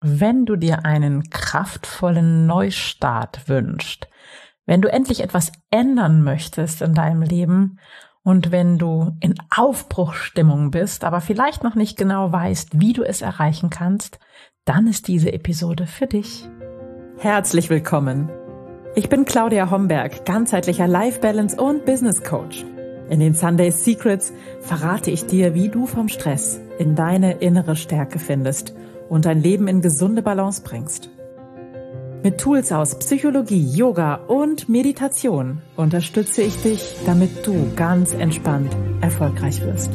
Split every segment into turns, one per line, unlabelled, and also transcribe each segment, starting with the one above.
wenn du dir einen kraftvollen Neustart wünschst, wenn du endlich etwas ändern möchtest in deinem Leben und wenn du in Aufbruchstimmung bist, aber vielleicht noch nicht genau weißt, wie du es erreichen kannst, dann ist diese Episode für dich. Herzlich willkommen. Ich bin Claudia Homberg, ganzheitlicher Life Balance und Business Coach. In den Sunday Secrets verrate ich dir, wie du vom Stress in deine innere Stärke findest – und dein Leben in gesunde Balance bringst. Mit Tools aus Psychologie, Yoga und Meditation unterstütze ich dich, damit du ganz entspannt erfolgreich wirst.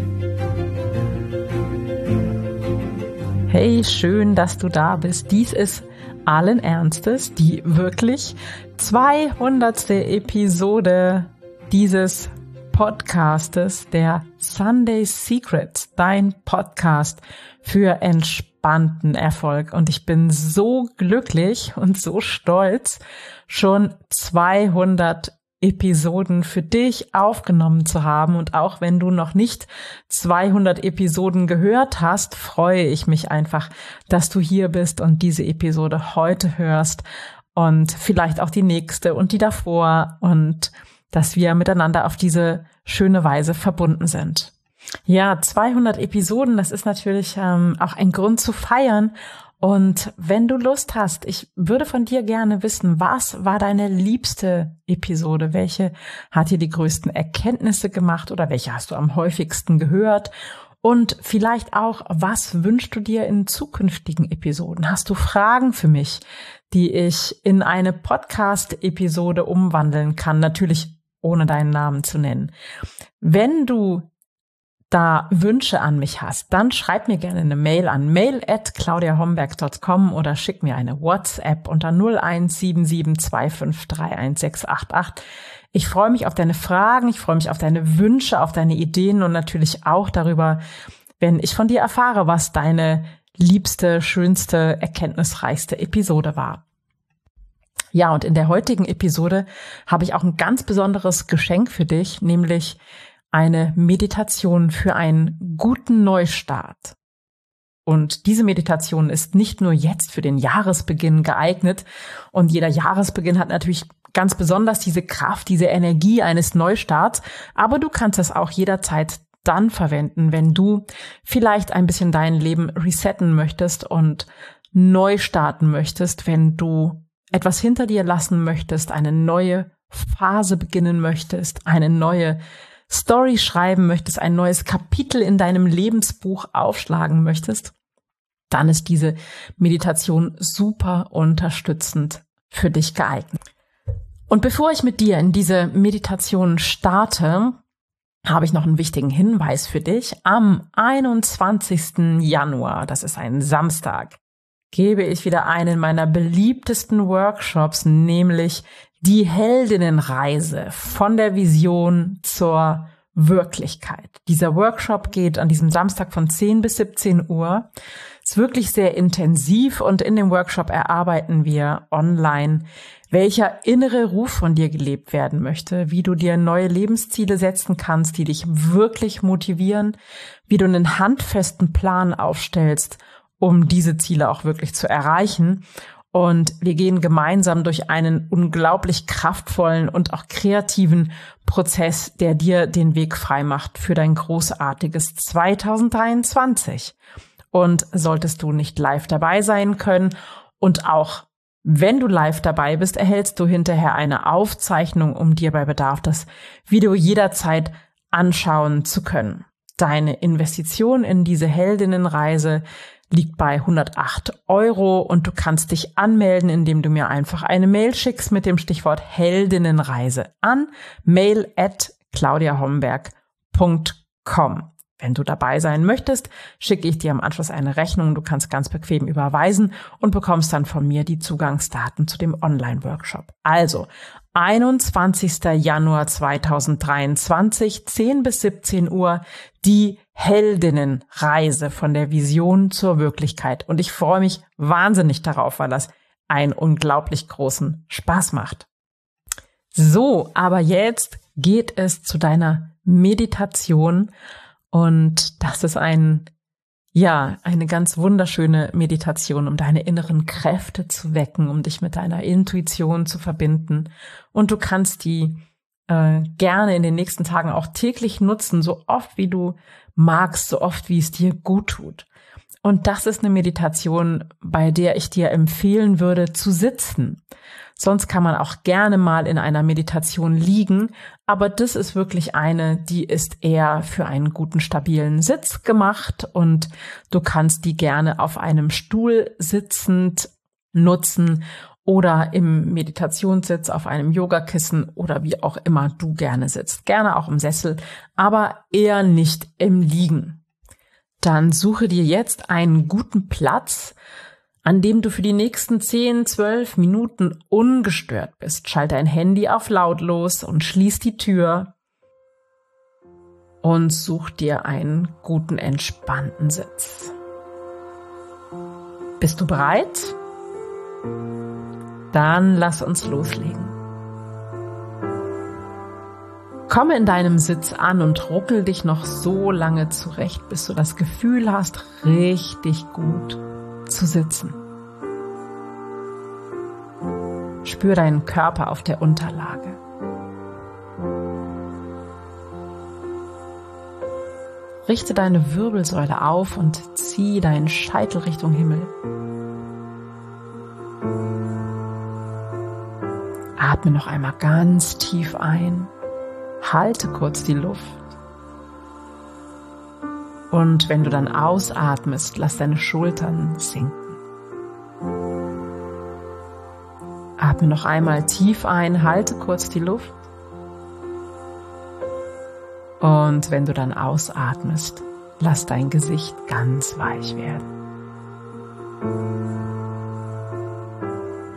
Hey, schön, dass du da bist. Dies ist allen Ernstes die wirklich 200. Episode dieses Podcastes, der Sunday Secrets, dein Podcast für entspannten Erfolg. Und ich bin so glücklich und so stolz, schon 200 Episoden für dich aufgenommen zu haben. Und auch wenn du noch nicht 200 Episoden gehört hast, freue ich mich einfach, dass du hier bist und diese Episode heute hörst und vielleicht auch die nächste und die davor und dass wir miteinander auf diese schöne Weise verbunden sind. Ja, 200 Episoden, das ist natürlich ähm, auch ein Grund zu feiern. Und wenn du Lust hast, ich würde von dir gerne wissen, was war deine liebste Episode? Welche hat dir die größten Erkenntnisse gemacht oder welche hast du am häufigsten gehört? Und vielleicht auch, was wünschst du dir in zukünftigen Episoden? Hast du Fragen für mich, die ich in eine Podcast-Episode umwandeln kann? Natürlich ohne deinen Namen zu nennen. Wenn du da Wünsche an mich hast, dann schreib mir gerne eine Mail an mail at claudiahomberg.com oder schick mir eine WhatsApp unter 017725316888. Ich freue mich auf deine Fragen, ich freue mich auf deine Wünsche, auf deine Ideen und natürlich auch darüber, wenn ich von dir erfahre, was deine liebste, schönste, erkenntnisreichste Episode war. Ja, und in der heutigen Episode habe ich auch ein ganz besonderes Geschenk für dich, nämlich eine Meditation für einen guten Neustart. Und diese Meditation ist nicht nur jetzt für den Jahresbeginn geeignet. Und jeder Jahresbeginn hat natürlich ganz besonders diese Kraft, diese Energie eines Neustarts. Aber du kannst es auch jederzeit dann verwenden, wenn du vielleicht ein bisschen dein Leben resetten möchtest und neu starten möchtest, wenn du etwas hinter dir lassen möchtest, eine neue Phase beginnen möchtest, eine neue Story schreiben möchtest, ein neues Kapitel in deinem Lebensbuch aufschlagen möchtest, dann ist diese Meditation super unterstützend für dich geeignet. Und bevor ich mit dir in diese Meditation starte, habe ich noch einen wichtigen Hinweis für dich. Am 21. Januar, das ist ein Samstag, gebe ich wieder einen meiner beliebtesten Workshops, nämlich die Heldinnenreise von der Vision zur Wirklichkeit. Dieser Workshop geht an diesem Samstag von 10 bis 17 Uhr. Ist wirklich sehr intensiv und in dem Workshop erarbeiten wir online, welcher innere Ruf von dir gelebt werden möchte, wie du dir neue Lebensziele setzen kannst, die dich wirklich motivieren, wie du einen handfesten Plan aufstellst, um diese Ziele auch wirklich zu erreichen und wir gehen gemeinsam durch einen unglaublich kraftvollen und auch kreativen Prozess, der dir den Weg frei macht für dein großartiges 2023. Und solltest du nicht live dabei sein können und auch wenn du live dabei bist, erhältst du hinterher eine Aufzeichnung, um dir bei Bedarf das Video jederzeit anschauen zu können. Deine Investition in diese Heldinnenreise liegt bei 108 Euro und du kannst dich anmelden, indem du mir einfach eine Mail schickst mit dem Stichwort Heldinnenreise an mail at claudiahomberg.com. Wenn du dabei sein möchtest, schicke ich dir am Anschluss eine Rechnung. Du kannst ganz bequem überweisen und bekommst dann von mir die Zugangsdaten zu dem Online-Workshop. Also 21. Januar 2023, 10 bis 17 Uhr, die Heldinnenreise von der Vision zur Wirklichkeit. Und ich freue mich wahnsinnig darauf, weil das einen unglaublich großen Spaß macht. So, aber jetzt geht es zu deiner Meditation und das ist ein Ja, eine ganz wunderschöne Meditation, um deine inneren Kräfte zu wecken, um dich mit deiner Intuition zu verbinden. Und du kannst die äh, gerne in den nächsten Tagen auch täglich nutzen, so oft wie du magst, so oft wie es dir gut tut. Und das ist eine Meditation, bei der ich dir empfehlen würde, zu sitzen. Sonst kann man auch gerne mal in einer Meditation liegen, aber das ist wirklich eine, die ist eher für einen guten, stabilen Sitz gemacht und du kannst die gerne auf einem Stuhl sitzend nutzen oder im Meditationssitz auf einem Yogakissen oder wie auch immer du gerne sitzt. Gerne auch im Sessel, aber eher nicht im Liegen. Dann suche dir jetzt einen guten Platz, an dem du für die nächsten 10, 12 Minuten ungestört bist. Schalte dein Handy auf lautlos und schließ die Tür und such dir einen guten, entspannten Sitz. Bist du bereit? Dann lass uns loslegen. Komme in deinem Sitz an und ruckel dich noch so lange zurecht, bis du das Gefühl hast, richtig gut zu sitzen. Spür deinen Körper auf der Unterlage. Richte deine Wirbelsäule auf und zieh deinen Scheitel Richtung Himmel. Atme noch einmal ganz tief ein. Halte kurz die Luft. Und wenn du dann ausatmest, lass deine Schultern sinken. Atme noch einmal tief ein, halte kurz die Luft. Und wenn du dann ausatmest, lass dein Gesicht ganz weich werden.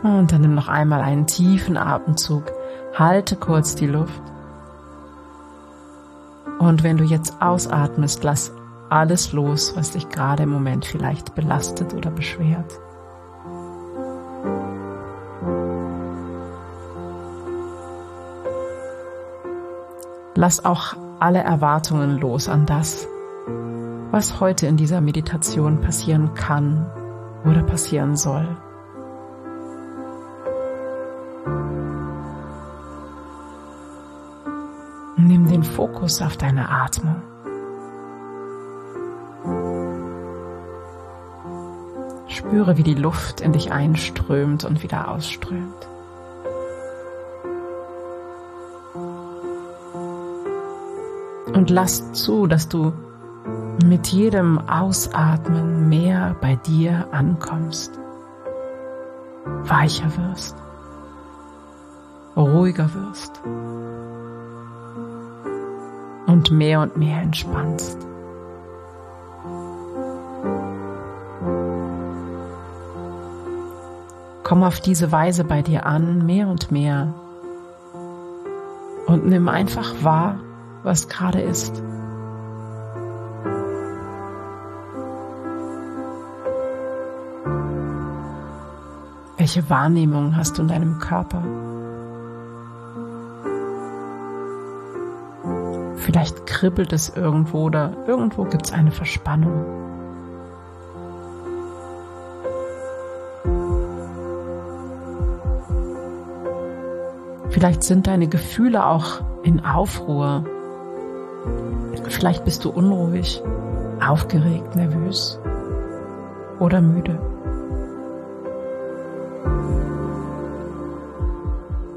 Und dann nimm noch einmal einen tiefen Atemzug, halte kurz die Luft. Und wenn du jetzt ausatmest, lass alles los, was dich gerade im Moment vielleicht belastet oder beschwert. Lass auch alle Erwartungen los an das, was heute in dieser Meditation passieren kann oder passieren soll. Nimm den Fokus auf deine Atmung. Spüre, wie die Luft in dich einströmt und wieder ausströmt. Und lass zu, dass du mit jedem Ausatmen mehr bei dir ankommst, weicher wirst, ruhiger wirst und mehr und mehr entspannst. Komm auf diese Weise bei dir an, mehr und mehr. Und nimm einfach wahr, was gerade ist. Welche Wahrnehmung hast du in deinem Körper? Vielleicht kribbelt es irgendwo oder irgendwo gibt es eine Verspannung. Vielleicht sind deine Gefühle auch in Aufruhr. Vielleicht bist du unruhig, aufgeregt, nervös oder müde.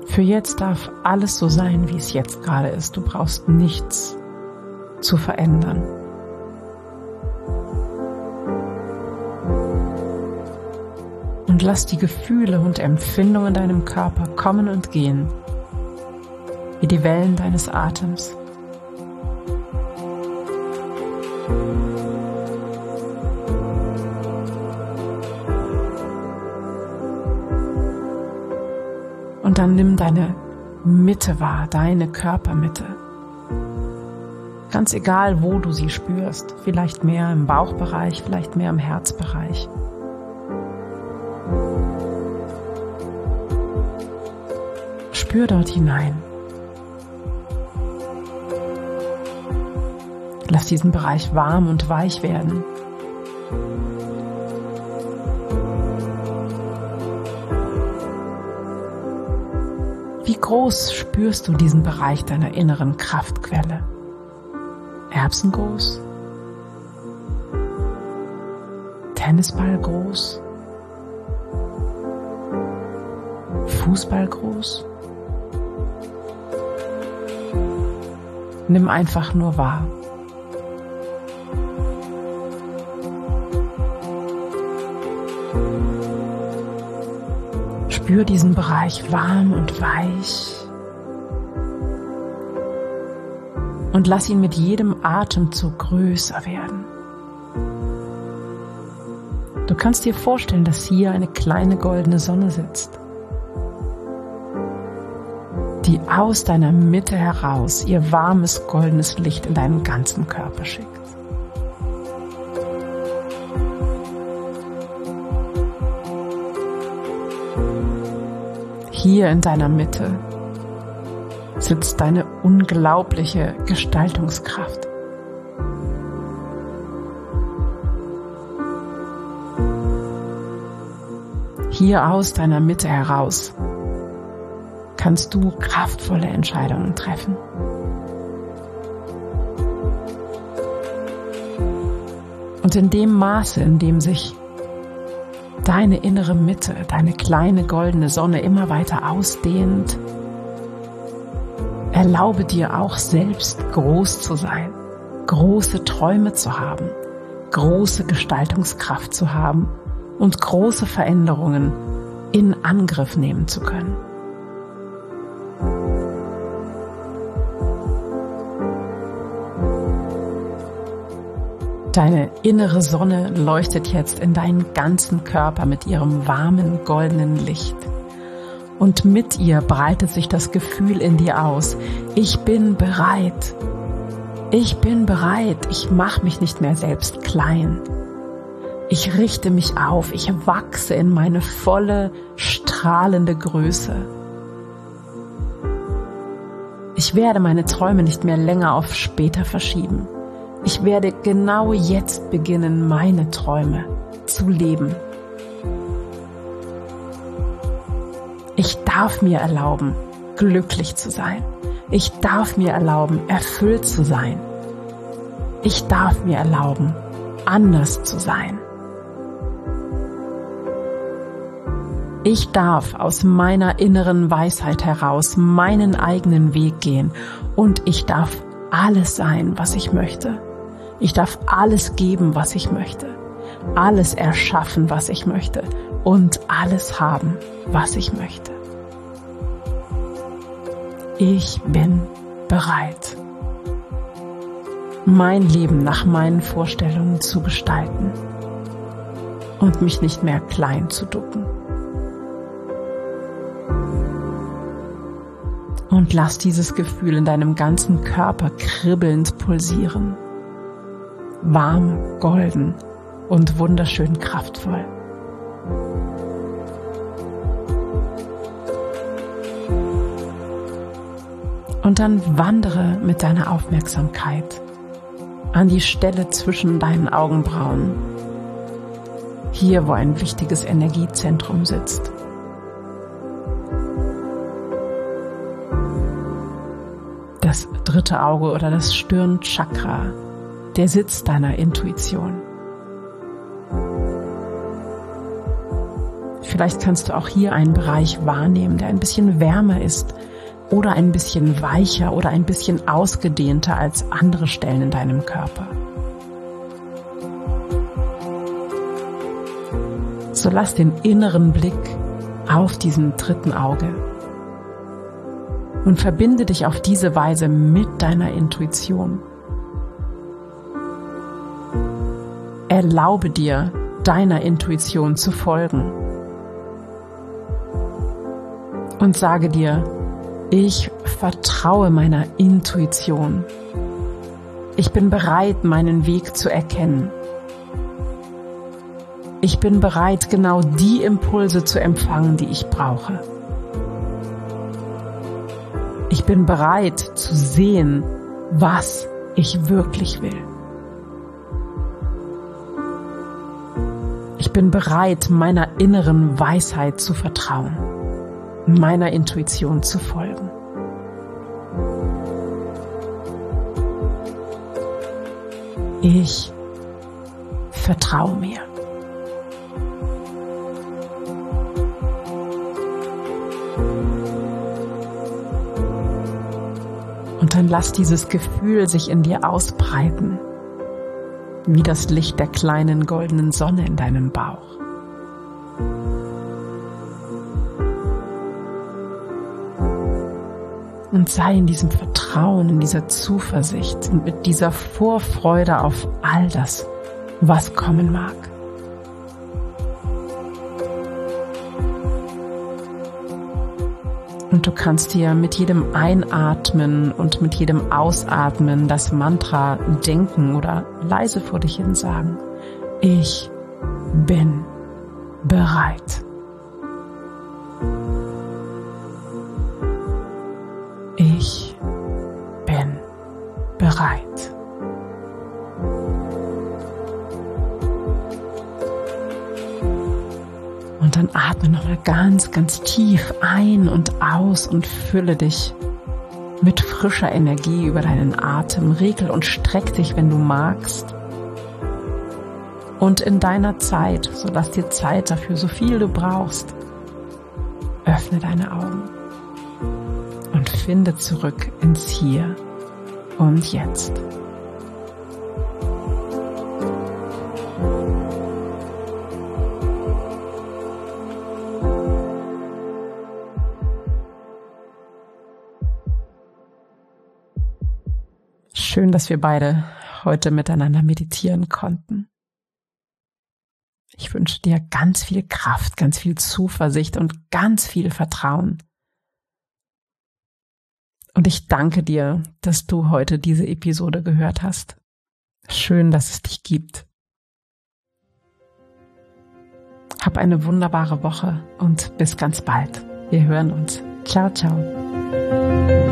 Für jetzt darf alles so sein, wie es jetzt gerade ist. Du brauchst nichts zu verändern. Und lass die Gefühle und Empfindungen in deinem Körper kommen und gehen, wie die Wellen deines Atems. Und dann nimm deine Mitte wahr, deine Körpermitte. Ganz egal, wo du sie spürst. Vielleicht mehr im Bauchbereich, vielleicht mehr im Herzbereich. Spür dort hinein. Lass diesen Bereich warm und weich werden. Wie groß spürst du diesen Bereich deiner inneren Kraftquelle? Erbsengroß? Tennisball groß? Fußball groß? Nimm einfach nur wahr. Spür diesen Bereich warm und weich. Und lass ihn mit jedem Atemzug größer werden. Du kannst dir vorstellen, dass hier eine kleine goldene Sonne sitzt, die aus deiner Mitte heraus ihr warmes goldenes Licht in deinen ganzen Körper schickt. Hier in deiner Mitte sitzt deine unglaubliche Gestaltungskraft. Hier aus deiner Mitte heraus kannst du kraftvolle Entscheidungen treffen. Und in dem Maße, in dem sich deine innere Mitte, deine kleine goldene Sonne immer weiter ausdehnt, erlaube dir auch selbst groß zu sein, große Träume zu haben, große Gestaltungskraft zu haben und große Veränderungen in Angriff nehmen zu können. Deine innere Sonne leuchtet jetzt in deinen ganzen Körper mit ihrem warmen goldenen Licht. Und mit ihr breitet sich das Gefühl in dir aus, ich bin bereit. Ich bin bereit, ich mache mich nicht mehr selbst klein. Ich richte mich auf, ich wachse in meine volle, strahlende Größe. Ich werde meine Träume nicht mehr länger auf später verschieben. Ich werde genau jetzt beginnen, meine Träume zu leben. Ich darf mir erlauben, glücklich zu sein. Ich darf mir erlauben, erfüllt zu sein. Ich darf mir erlauben, anders zu sein. Ich darf aus meiner inneren Weisheit heraus meinen eigenen Weg gehen und ich darf alles sein, was ich möchte. Ich darf alles geben, was ich möchte, alles erschaffen, was ich möchte und alles haben, was ich möchte. Ich bin bereit, mein Leben nach meinen Vorstellungen zu gestalten und mich nicht mehr klein zu ducken. Und lass dieses Gefühl in deinem ganzen Körper kribbelnd pulsieren warm, golden und wunderschön kraftvoll. Und dann wandere mit deiner Aufmerksamkeit an die Stelle zwischen deinen Augenbrauen, hier wo ein wichtiges Energiezentrum sitzt. Das dritte Auge oder das Stirnchakra der Sitz deiner Intuition. Vielleicht kannst du auch hier einen Bereich wahrnehmen, der ein bisschen wärmer ist oder ein bisschen weicher oder ein bisschen ausgedehnter als andere Stellen in deinem Körper. So lass den inneren Blick auf diesen dritten Auge und verbinde dich auf diese Weise mit deiner Intuition. Erlaube dir, deiner Intuition zu folgen. Und sage dir, ich vertraue meiner Intuition. Ich bin bereit, meinen Weg zu erkennen. Ich bin bereit, genau die Impulse zu empfangen, die ich brauche. Ich bin bereit zu sehen, was ich wirklich will. Ich bin bereit, meiner inneren Weisheit zu vertrauen. meiner Intuition zu folgen. Ich vertraue mir. Und dann lass dieses Gefühl sich in dir ausbreiten, wie das Licht der kleinen goldenen Sonne in deinem Bauch. Und sei in diesem Vertrauen, in dieser Zuversicht und mit dieser Vorfreude auf all das, was kommen mag. Und du kannst dir mit jedem Einatmen und mit jedem Ausatmen das Mantra denken oder leise vor dich hin sagen. Ich bin bereit. Atme ganz, ganz tief ein und aus und fülle dich mit frischer Energie über deinen Atem. Regel und streck dich, wenn du magst. Und in deiner Zeit, so lass dir Zeit dafür, so viel du brauchst, öffne deine Augen und finde zurück ins Hier und Jetzt. Dass wir beide heute miteinander meditieren konnten. Ich wünsche dir ganz viel Kraft, ganz viel Zuversicht und ganz viel Vertrauen und ich danke dir, dass du heute diese Episode gehört hast. Schön, dass es dich gibt. Hab eine wunderbare Woche und bis ganz bald. Wir hören uns. Ciao, ciao.